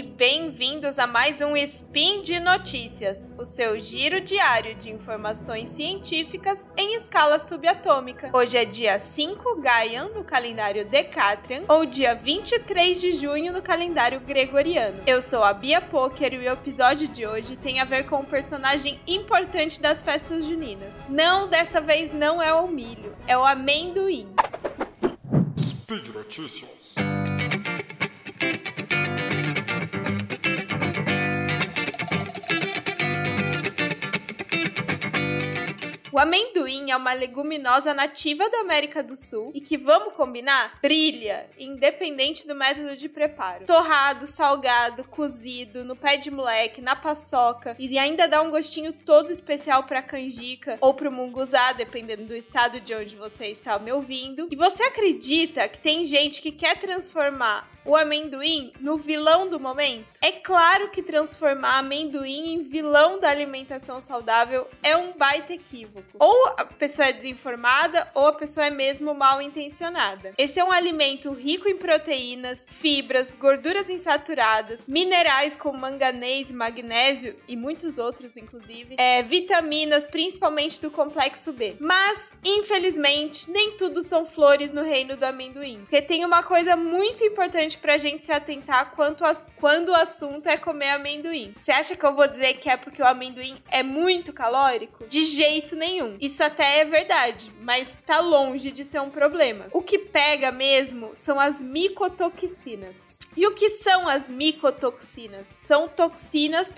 e bem-vindos a mais um Spin de Notícias, o seu giro diário de informações científicas em escala subatômica. Hoje é dia 5 Gaian no calendário Decatrian ou dia 23 de junho no calendário Gregoriano. Eu sou a Bia Poker e o episódio de hoje tem a ver com um personagem importante das festas juninas. Não, dessa vez não é o milho, é o amendoim. Speed Notícias. O amendoim é uma leguminosa nativa da América do Sul e que, vamos combinar, brilha, independente do método de preparo. Torrado, salgado, cozido, no pé de moleque, na paçoca e ainda dá um gostinho todo especial pra canjica ou pro munguzá, dependendo do estado de onde você está me ouvindo. E você acredita que tem gente que quer transformar o amendoim no vilão do momento? É claro que transformar amendoim em vilão da alimentação saudável é um baita equívoco. Ou a pessoa é desinformada ou a pessoa é mesmo mal intencionada. Esse é um alimento rico em proteínas, fibras, gorduras insaturadas, minerais como manganês, magnésio e muitos outros, inclusive, é, vitaminas, principalmente do complexo B. Mas, infelizmente, nem tudo são flores no reino do amendoim. Porque tem uma coisa muito importante pra gente se atentar quanto as, quando o assunto é comer amendoim. Você acha que eu vou dizer que é porque o amendoim é muito calórico? De jeito nenhum. Isso até é verdade, mas tá longe de ser um problema. O que pega mesmo são as micotoxinas. E o que são as micotoxinas? São toxinas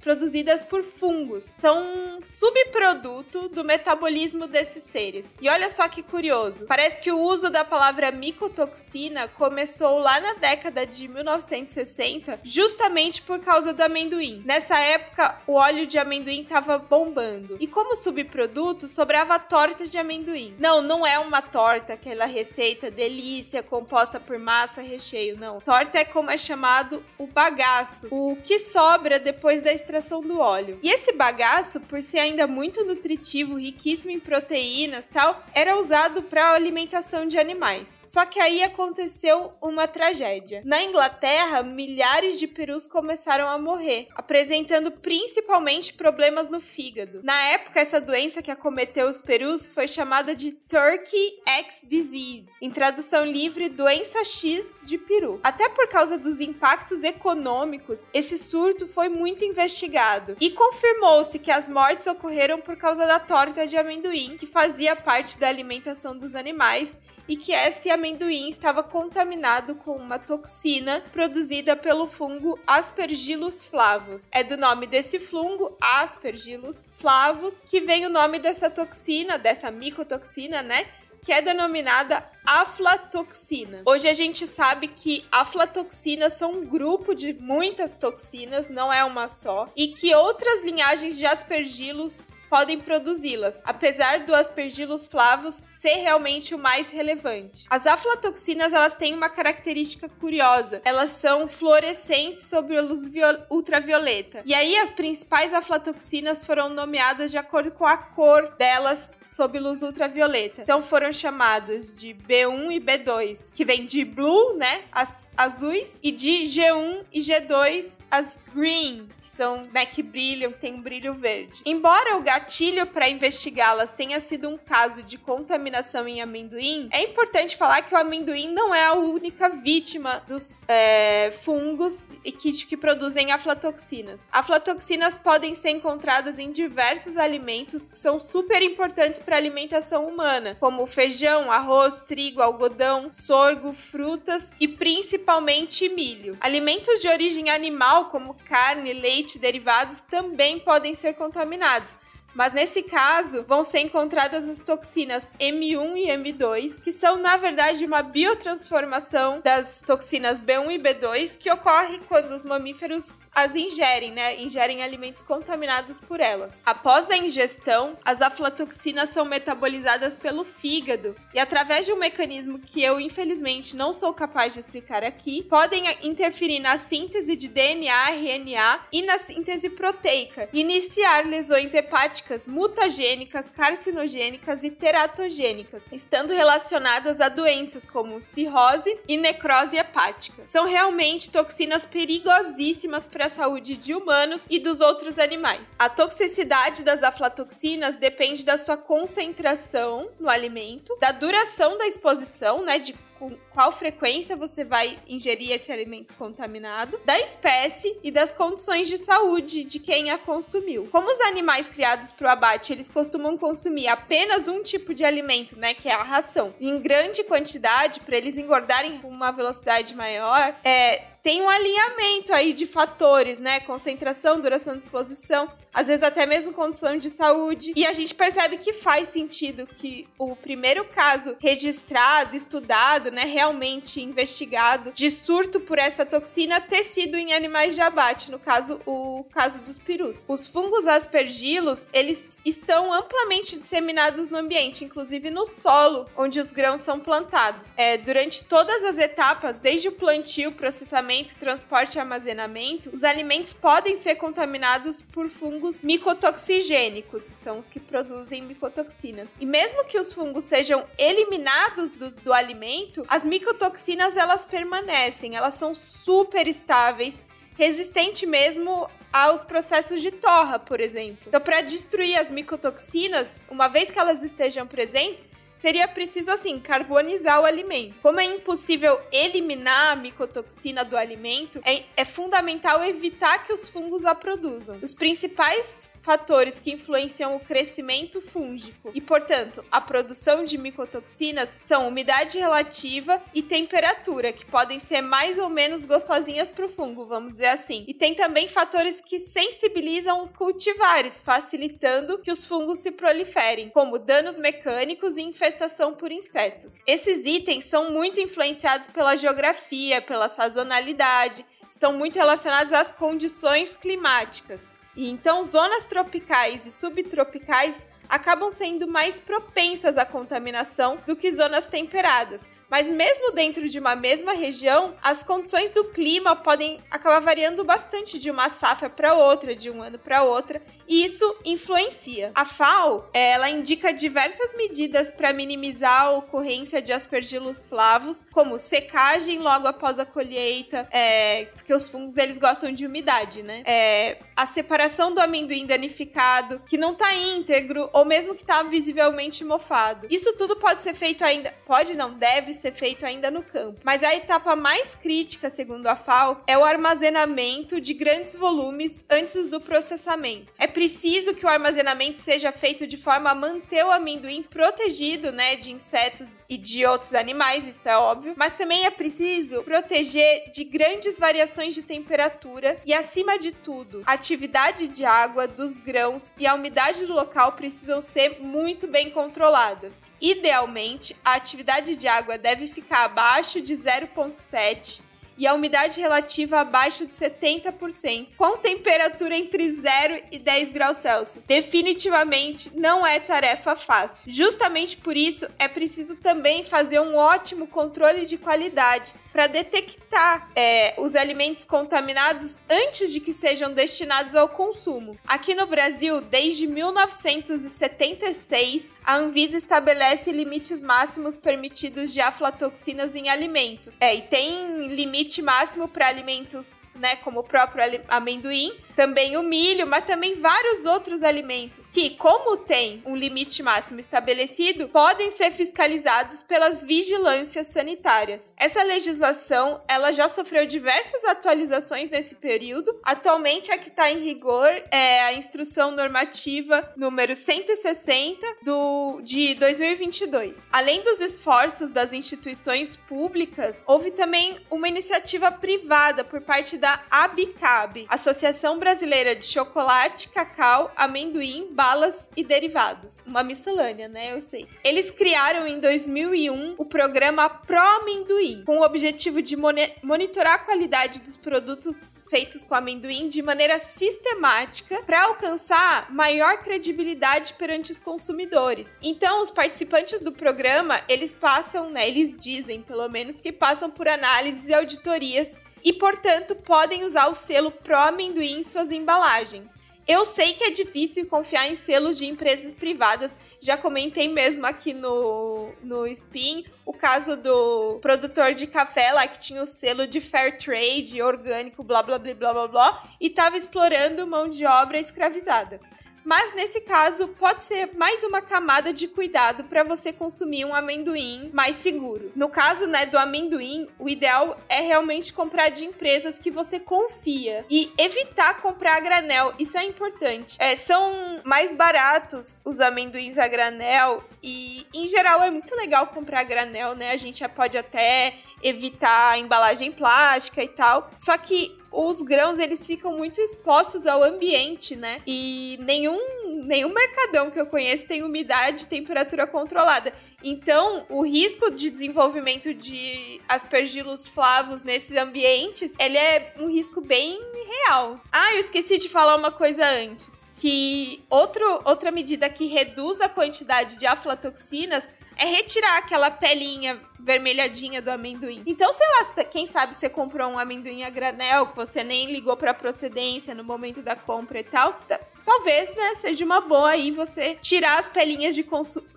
produzidas por fungos. São um subproduto do metabolismo desses seres. E olha só que curioso. Parece que o uso da palavra micotoxina começou lá na década de 1960, justamente por causa do amendoim. Nessa época, o óleo de amendoim estava bombando. E como subproduto, sobrava torta de amendoim. Não, não é uma torta, aquela receita delícia composta por massa recheio, não torta é como é chamado o bagaço, o que sobra depois da extração do óleo. E esse bagaço, por ser ainda muito nutritivo, riquíssimo em proteínas, tal, era usado para alimentação de animais. Só que aí aconteceu uma tragédia. Na Inglaterra, milhares de perus começaram a morrer, apresentando principalmente problemas no fígado. Na época, essa doença que acometeu os perus foi chamada de Turkey X Disease, em tradução livre, doença X de peru. Até por causa dos impactos econômicos, esse surto foi muito investigado e confirmou-se que as mortes ocorreram por causa da torta de amendoim, que fazia parte da alimentação dos animais e que esse amendoim estava contaminado com uma toxina produzida pelo fungo Aspergillus flavus. É do nome desse fungo, Aspergillus flavus, que vem o nome dessa toxina, dessa micotoxina, né? Que é denominada aflatoxina. Hoje a gente sabe que aflatoxinas são um grupo de muitas toxinas, não é uma só, e que outras linhagens de aspergilos podem produzi-las, apesar do Aspergillus flavus ser realmente o mais relevante. As aflatoxinas elas têm uma característica curiosa, elas são fluorescentes sob a luz ultravioleta. E aí as principais aflatoxinas foram nomeadas de acordo com a cor delas sob luz ultravioleta. Então foram chamadas de B1 e B2, que vem de blue, né, as azuis, e de G1 e G2, as green, são, né, que brilham, tem um brilho verde. Embora o gatilho para investigá-las tenha sido um caso de contaminação em amendoim, é importante falar que o amendoim não é a única vítima dos é, fungos que, que produzem aflatoxinas. Aflatoxinas podem ser encontradas em diversos alimentos que são super importantes para a alimentação humana, como feijão, arroz, trigo, algodão, sorgo, frutas e principalmente milho. Alimentos de origem animal, como carne, leite, leite, derivados também podem ser contaminados. Mas nesse caso, vão ser encontradas as toxinas M1 e M2, que são na verdade uma biotransformação das toxinas B1 e B2 que ocorre quando os mamíferos as ingerem, né? Ingerem alimentos contaminados por elas. Após a ingestão, as aflatoxinas são metabolizadas pelo fígado e através de um mecanismo que eu infelizmente não sou capaz de explicar aqui, podem interferir na síntese de DNA, RNA e na síntese proteica, iniciar lesões hepáticas mutagênicas, carcinogênicas e teratogênicas, estando relacionadas a doenças como cirrose e necrose hepática. São realmente toxinas perigosíssimas para a saúde de humanos e dos outros animais. A toxicidade das aflatoxinas depende da sua concentração no alimento, da duração da exposição, né, de com qual frequência você vai ingerir esse alimento contaminado, da espécie e das condições de saúde de quem a consumiu. Como os animais criados para o abate, eles costumam consumir apenas um tipo de alimento, né, que é a ração, em grande quantidade para eles engordarem com uma velocidade maior, é, tem um alinhamento aí de fatores, né? Concentração, duração de exposição, às vezes até mesmo condição de saúde. E a gente percebe que faz sentido que o primeiro caso registrado, estudado, né, realmente investigado de surto por essa toxina ter sido em animais de abate, no caso o caso dos perus. Os fungos aspergilos, eles estão amplamente disseminados no ambiente, inclusive no solo onde os grãos são plantados. É, durante todas as etapas, desde o plantio, processamento, transporte e armazenamento, os alimentos podem ser contaminados por fungos micotoxigênicos, que são os que produzem micotoxinas. E mesmo que os fungos sejam eliminados do, do alimento, as micotoxinas elas permanecem, elas são super estáveis resistente mesmo aos processos de torra, por exemplo. Então, para destruir as micotoxinas, uma vez que elas estejam presentes, seria preciso, assim, carbonizar o alimento. Como é impossível eliminar a micotoxina do alimento, é, é fundamental evitar que os fungos a produzam. Os principais fatores que influenciam o crescimento fúngico e, portanto, a produção de micotoxinas são umidade relativa e temperatura, que podem ser mais ou menos gostosinhas para o fungo, vamos dizer assim. E tem também fatores que sensibilizam os cultivares, facilitando que os fungos se proliferem, como danos mecânicos e infestação por insetos. Esses itens são muito influenciados pela geografia, pela sazonalidade, estão muito relacionados às condições climáticas. E então, zonas tropicais e subtropicais acabam sendo mais propensas à contaminação do que zonas temperadas, mas mesmo dentro de uma mesma região, as condições do clima podem acabar variando bastante de uma safra para outra, de um ano para outra, e isso influencia. A FAO, ela indica diversas medidas para minimizar a ocorrência de aspergilos flavos, como secagem logo após a colheita, é, porque os fungos eles gostam de umidade, né? É, a separação do amendoim danificado, que não está íntegro ou mesmo que está visivelmente mofado. Isso tudo pode ser feito ainda, pode não, deve ser feito ainda no campo. Mas a etapa mais crítica, segundo a FAO, é o armazenamento de grandes volumes antes do processamento. É preciso que o armazenamento seja feito de forma a manter o amendoim protegido, né, de insetos e de outros animais, isso é óbvio, mas também é preciso proteger de grandes variações de temperatura e acima de tudo, a atividade de água dos grãos e a umidade do local precisam ser muito bem controladas. Idealmente, a atividade de água deve ficar abaixo de 0,7 e a umidade relativa abaixo de 70%, com temperatura entre 0 e 10 graus Celsius. Definitivamente não é tarefa fácil. Justamente por isso é preciso também fazer um ótimo controle de qualidade para detectar é, os alimentos contaminados antes de que sejam destinados ao consumo. Aqui no Brasil, desde 1976, a Anvisa estabelece limites máximos permitidos de aflatoxinas em alimentos. É, e tem limite máximo para alimentos, né, como o próprio amendoim, também o milho, mas também vários outros alimentos que, como tem um limite máximo estabelecido, podem ser fiscalizados pelas vigilâncias sanitárias. Essa legislação ela já sofreu diversas atualizações nesse período. Atualmente a que está em rigor é a instrução normativa número 160 do de 2022. Além dos esforços das instituições públicas, houve também uma iniciativa privada por parte da ABICAB, Associação brasileira de chocolate, cacau, amendoim, balas e derivados. Uma miscelânea, né? Eu sei. Eles criaram em 2001 o programa Pro Amendoim, com o objetivo de monitorar a qualidade dos produtos feitos com amendoim de maneira sistemática para alcançar maior credibilidade perante os consumidores. Então, os participantes do programa, eles passam, né, eles dizem, pelo menos, que passam por análises e auditorias e, portanto, podem usar o selo Pro Amendoim em suas embalagens. Eu sei que é difícil confiar em selos de empresas privadas. Já comentei mesmo aqui no, no Spin o caso do produtor de café lá que tinha o selo de fair trade, orgânico, blá blá blá blá blá blá, e estava explorando mão de obra escravizada. Mas nesse caso, pode ser mais uma camada de cuidado para você consumir um amendoim mais seguro. No caso, né, do amendoim, o ideal é realmente comprar de empresas que você confia e evitar comprar a granel. Isso é importante. É, são mais baratos os amendoins a granel e, em geral, é muito legal comprar a granel, né? A gente pode até evitar a embalagem plástica e tal. Só que os grãos eles ficam muito expostos ao ambiente, né? E nenhum nenhum mercadão que eu conheço tem umidade e temperatura controlada. Então, o risco de desenvolvimento de aspergilos flavos nesses ambientes, ele é um risco bem real. Ah, eu esqueci de falar uma coisa antes. Que outro, outra medida que reduz a quantidade de aflatoxinas é retirar aquela pelinha vermelhadinha do amendoim. Então, sei lá, quem sabe você comprou um amendoim a granel, que você nem ligou pra procedência no momento da compra e tal. Talvez, né, seja uma boa aí você tirar as pelinhas de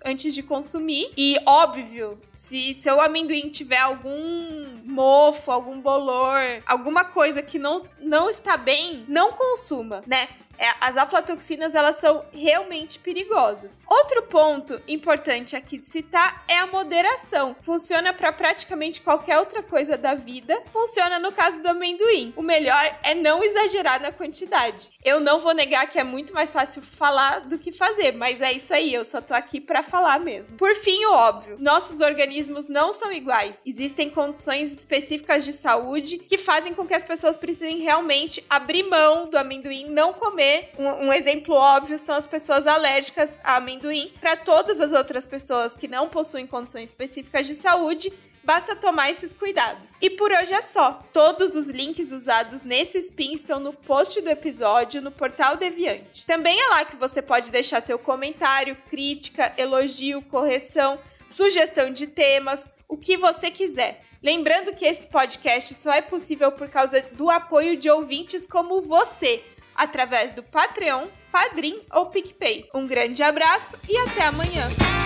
antes de consumir. E, óbvio, se seu amendoim tiver algum mofo, algum bolor, alguma coisa que não, não está bem, não consuma, né? É, as aflatoxinas elas são realmente perigosas. Outro ponto importante aqui de citar é a moderação. Funciona para praticamente qualquer outra coisa da vida, funciona no caso do amendoim. O melhor é não exagerar na quantidade. Eu não vou negar que é muito mais fácil falar do que fazer, mas é isso aí, eu só tô aqui para falar mesmo. Por fim, o óbvio, nossos organismos não são iguais. Existem condições específicas de saúde que fazem com que as pessoas precisem realmente abrir mão do amendoim, não comer. Um, um exemplo óbvio são as pessoas alérgicas a amendoim. Para todas as outras pessoas que não possuem condições específicas de saúde, basta tomar esses cuidados. E por hoje é só. Todos os links usados nesse spin estão no post do episódio no portal Deviante. Também é lá que você pode deixar seu comentário, crítica, elogio, correção, sugestão de temas, o que você quiser. Lembrando que esse podcast só é possível por causa do apoio de ouvintes como você através do Patreon, Padrim ou PicPay. Um grande abraço e até amanhã!